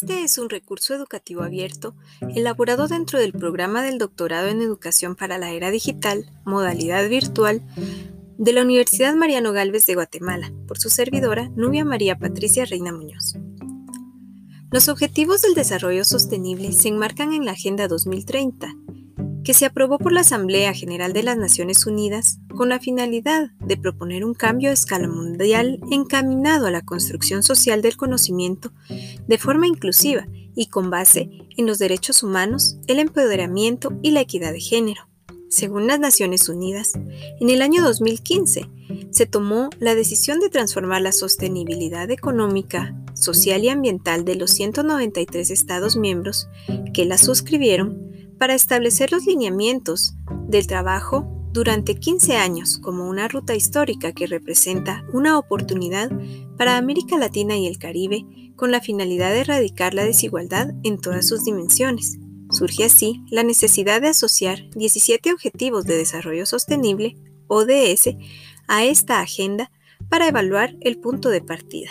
Este es un recurso educativo abierto elaborado dentro del programa del doctorado en educación para la era digital, modalidad virtual, de la Universidad Mariano Galvez de Guatemala, por su servidora Nubia María Patricia Reina Muñoz. Los objetivos del desarrollo sostenible se enmarcan en la Agenda 2030, que se aprobó por la Asamblea General de las Naciones Unidas con la finalidad de proponer un cambio a escala mundial encaminado a la construcción social del conocimiento de forma inclusiva y con base en los derechos humanos, el empoderamiento y la equidad de género. Según las Naciones Unidas, en el año 2015 se tomó la decisión de transformar la sostenibilidad económica, social y ambiental de los 193 Estados miembros que la suscribieron para establecer los lineamientos del trabajo durante 15 años como una ruta histórica que representa una oportunidad para América Latina y el Caribe con la finalidad de erradicar la desigualdad en todas sus dimensiones. Surge así la necesidad de asociar 17 Objetivos de Desarrollo Sostenible, ODS, a esta agenda para evaluar el punto de partida.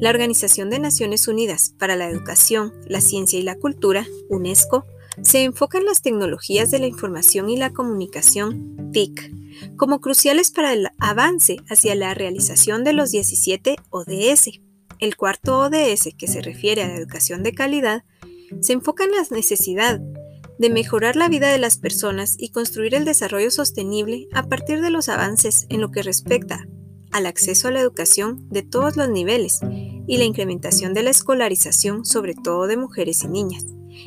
La Organización de Naciones Unidas para la Educación, la Ciencia y la Cultura, UNESCO, se enfoca en las tecnologías de la información y la comunicación TIC como cruciales para el avance hacia la realización de los 17 ODS. El cuarto ODS, que se refiere a la educación de calidad, se enfoca en la necesidad de mejorar la vida de las personas y construir el desarrollo sostenible a partir de los avances en lo que respecta al acceso a la educación de todos los niveles y la incrementación de la escolarización, sobre todo de mujeres y niñas.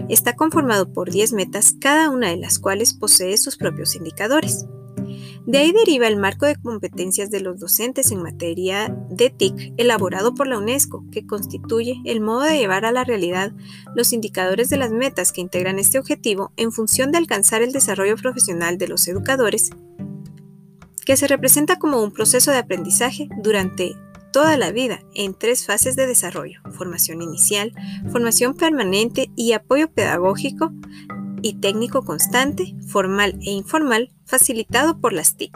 Está conformado por 10 metas, cada una de las cuales posee sus propios indicadores. De ahí deriva el marco de competencias de los docentes en materia de TIC elaborado por la UNESCO, que constituye el modo de llevar a la realidad los indicadores de las metas que integran este objetivo en función de alcanzar el desarrollo profesional de los educadores, que se representa como un proceso de aprendizaje durante toda la vida en tres fases de desarrollo, formación inicial, formación permanente y apoyo pedagógico y técnico constante, formal e informal, facilitado por las TIC.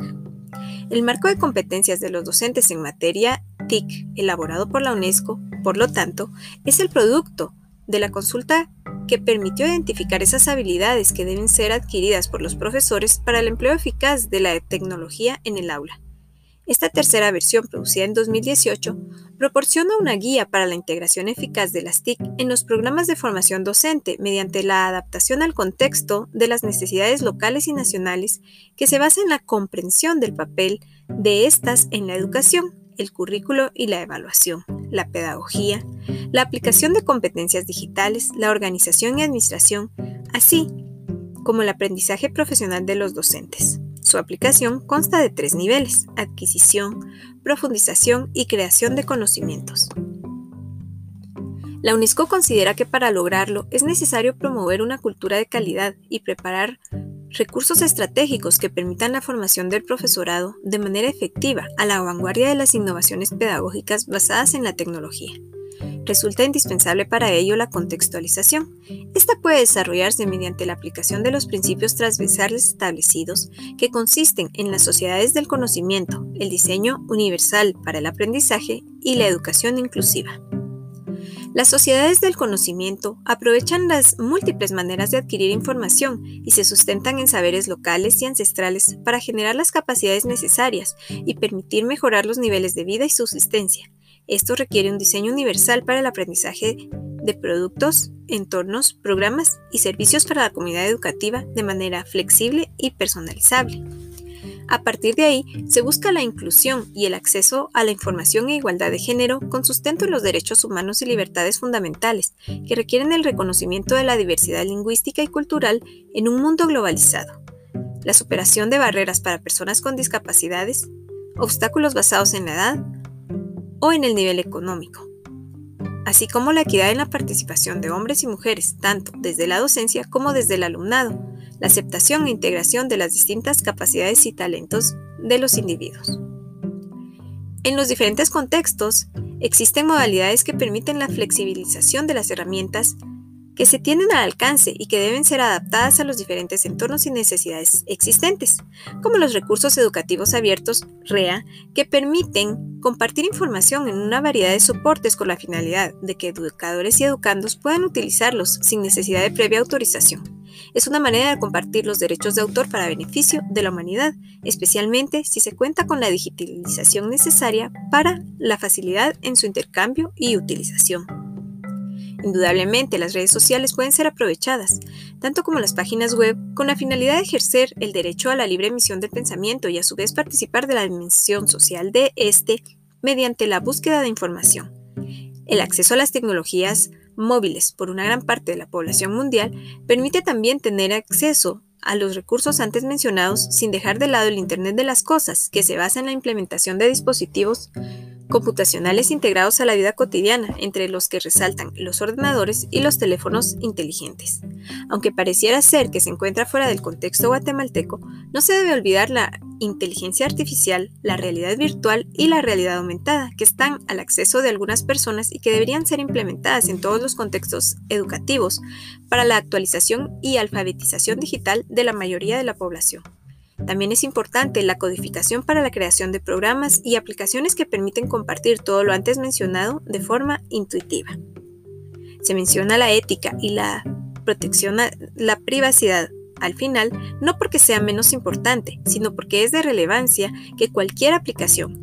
El marco de competencias de los docentes en materia TIC, elaborado por la UNESCO, por lo tanto, es el producto de la consulta que permitió identificar esas habilidades que deben ser adquiridas por los profesores para el empleo eficaz de la tecnología en el aula. Esta tercera versión, producida en 2018, proporciona una guía para la integración eficaz de las TIC en los programas de formación docente mediante la adaptación al contexto de las necesidades locales y nacionales que se basa en la comprensión del papel de estas en la educación, el currículo y la evaluación, la pedagogía, la aplicación de competencias digitales, la organización y administración, así como el aprendizaje profesional de los docentes. Su aplicación consta de tres niveles, adquisición, profundización y creación de conocimientos. La UNESCO considera que para lograrlo es necesario promover una cultura de calidad y preparar recursos estratégicos que permitan la formación del profesorado de manera efectiva a la vanguardia de las innovaciones pedagógicas basadas en la tecnología. Resulta indispensable para ello la contextualización. Esta puede desarrollarse mediante la aplicación de los principios transversales establecidos que consisten en las sociedades del conocimiento, el diseño universal para el aprendizaje y la educación inclusiva. Las sociedades del conocimiento aprovechan las múltiples maneras de adquirir información y se sustentan en saberes locales y ancestrales para generar las capacidades necesarias y permitir mejorar los niveles de vida y subsistencia. Esto requiere un diseño universal para el aprendizaje de productos, entornos, programas y servicios para la comunidad educativa de manera flexible y personalizable. A partir de ahí, se busca la inclusión y el acceso a la información e igualdad de género con sustento en los derechos humanos y libertades fundamentales, que requieren el reconocimiento de la diversidad lingüística y cultural en un mundo globalizado, la superación de barreras para personas con discapacidades, obstáculos basados en la edad, o en el nivel económico, así como la equidad en la participación de hombres y mujeres, tanto desde la docencia como desde el alumnado, la aceptación e integración de las distintas capacidades y talentos de los individuos. En los diferentes contextos, existen modalidades que permiten la flexibilización de las herramientas que se tienen al alcance y que deben ser adaptadas a los diferentes entornos y necesidades existentes, como los recursos educativos abiertos REA, que permiten compartir información en una variedad de soportes con la finalidad de que educadores y educandos puedan utilizarlos sin necesidad de previa autorización. Es una manera de compartir los derechos de autor para beneficio de la humanidad, especialmente si se cuenta con la digitalización necesaria para la facilidad en su intercambio y utilización. Indudablemente, las redes sociales pueden ser aprovechadas, tanto como las páginas web, con la finalidad de ejercer el derecho a la libre emisión del pensamiento y a su vez participar de la dimensión social de éste mediante la búsqueda de información. El acceso a las tecnologías móviles por una gran parte de la población mundial permite también tener acceso a los recursos antes mencionados sin dejar de lado el Internet de las Cosas, que se basa en la implementación de dispositivos computacionales integrados a la vida cotidiana, entre los que resaltan los ordenadores y los teléfonos inteligentes. Aunque pareciera ser que se encuentra fuera del contexto guatemalteco, no se debe olvidar la inteligencia artificial, la realidad virtual y la realidad aumentada, que están al acceso de algunas personas y que deberían ser implementadas en todos los contextos educativos para la actualización y alfabetización digital de la mayoría de la población. También es importante la codificación para la creación de programas y aplicaciones que permiten compartir todo lo antes mencionado de forma intuitiva. Se menciona la ética y la protección a la privacidad al final, no porque sea menos importante, sino porque es de relevancia que cualquier aplicación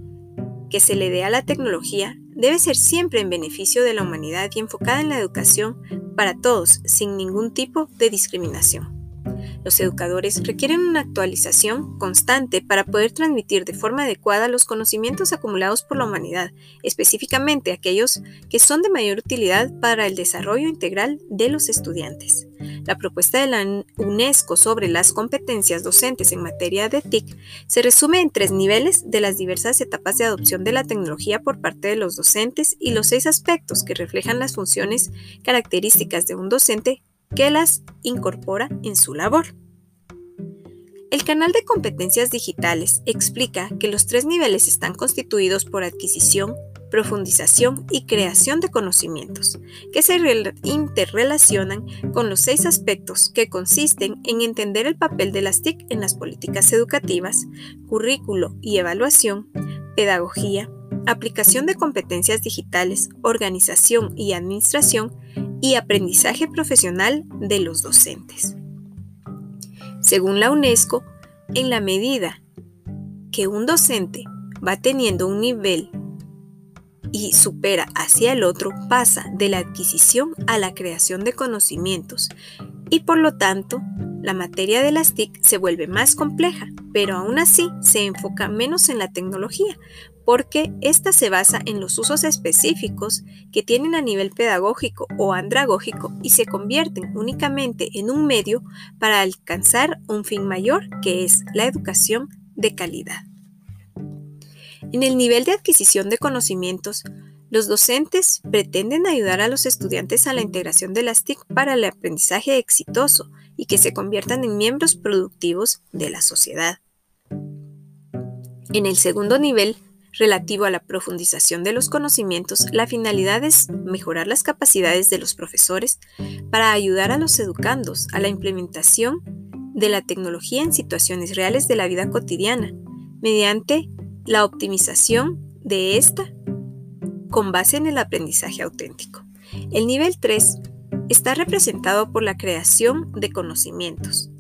que se le dé a la tecnología debe ser siempre en beneficio de la humanidad y enfocada en la educación para todos, sin ningún tipo de discriminación. Los educadores requieren una actualización constante para poder transmitir de forma adecuada los conocimientos acumulados por la humanidad, específicamente aquellos que son de mayor utilidad para el desarrollo integral de los estudiantes. La propuesta de la UNESCO sobre las competencias docentes en materia de TIC se resume en tres niveles de las diversas etapas de adopción de la tecnología por parte de los docentes y los seis aspectos que reflejan las funciones características de un docente que las incorpora en su labor. El canal de competencias digitales explica que los tres niveles están constituidos por adquisición, profundización y creación de conocimientos, que se interrelacionan con los seis aspectos que consisten en entender el papel de las TIC en las políticas educativas, currículo y evaluación, pedagogía, aplicación de competencias digitales, organización y administración, y aprendizaje profesional de los docentes. Según la UNESCO, en la medida que un docente va teniendo un nivel y supera hacia el otro, pasa de la adquisición a la creación de conocimientos y por lo tanto la materia de las TIC se vuelve más compleja, pero aún así se enfoca menos en la tecnología, porque ésta se basa en los usos específicos que tienen a nivel pedagógico o andragógico y se convierten únicamente en un medio para alcanzar un fin mayor que es la educación de calidad. En el nivel de adquisición de conocimientos, los docentes pretenden ayudar a los estudiantes a la integración de las TIC para el aprendizaje exitoso y que se conviertan en miembros productivos de la sociedad. En el segundo nivel, relativo a la profundización de los conocimientos, la finalidad es mejorar las capacidades de los profesores para ayudar a los educandos a la implementación de la tecnología en situaciones reales de la vida cotidiana, mediante la optimización de esta con base en el aprendizaje auténtico. El nivel 3 está representado por la creación de conocimientos,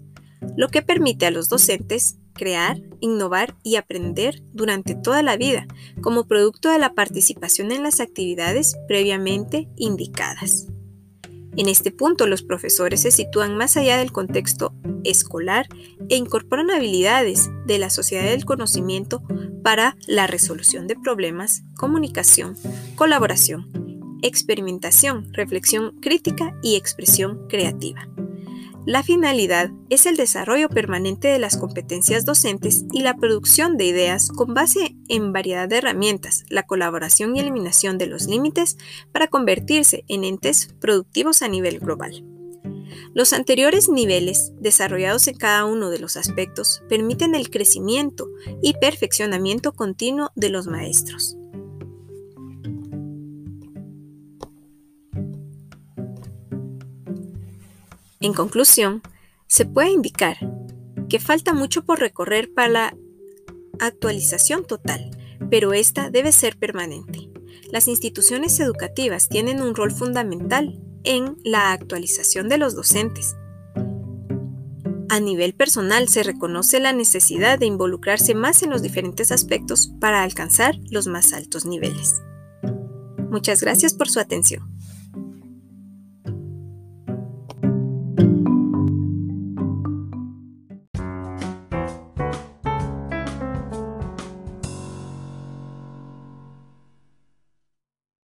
lo que permite a los docentes crear, innovar y aprender durante toda la vida, como producto de la participación en las actividades previamente indicadas. En este punto, los profesores se sitúan más allá del contexto escolar e incorporan habilidades de la sociedad del conocimiento para la resolución de problemas, comunicación, colaboración, experimentación, reflexión crítica y expresión creativa. La finalidad es el desarrollo permanente de las competencias docentes y la producción de ideas con base en variedad de herramientas, la colaboración y eliminación de los límites para convertirse en entes productivos a nivel global. Los anteriores niveles, desarrollados en cada uno de los aspectos, permiten el crecimiento y perfeccionamiento continuo de los maestros. En conclusión, se puede indicar que falta mucho por recorrer para la actualización total, pero esta debe ser permanente. Las instituciones educativas tienen un rol fundamental en la actualización de los docentes. A nivel personal se reconoce la necesidad de involucrarse más en los diferentes aspectos para alcanzar los más altos niveles. Muchas gracias por su atención.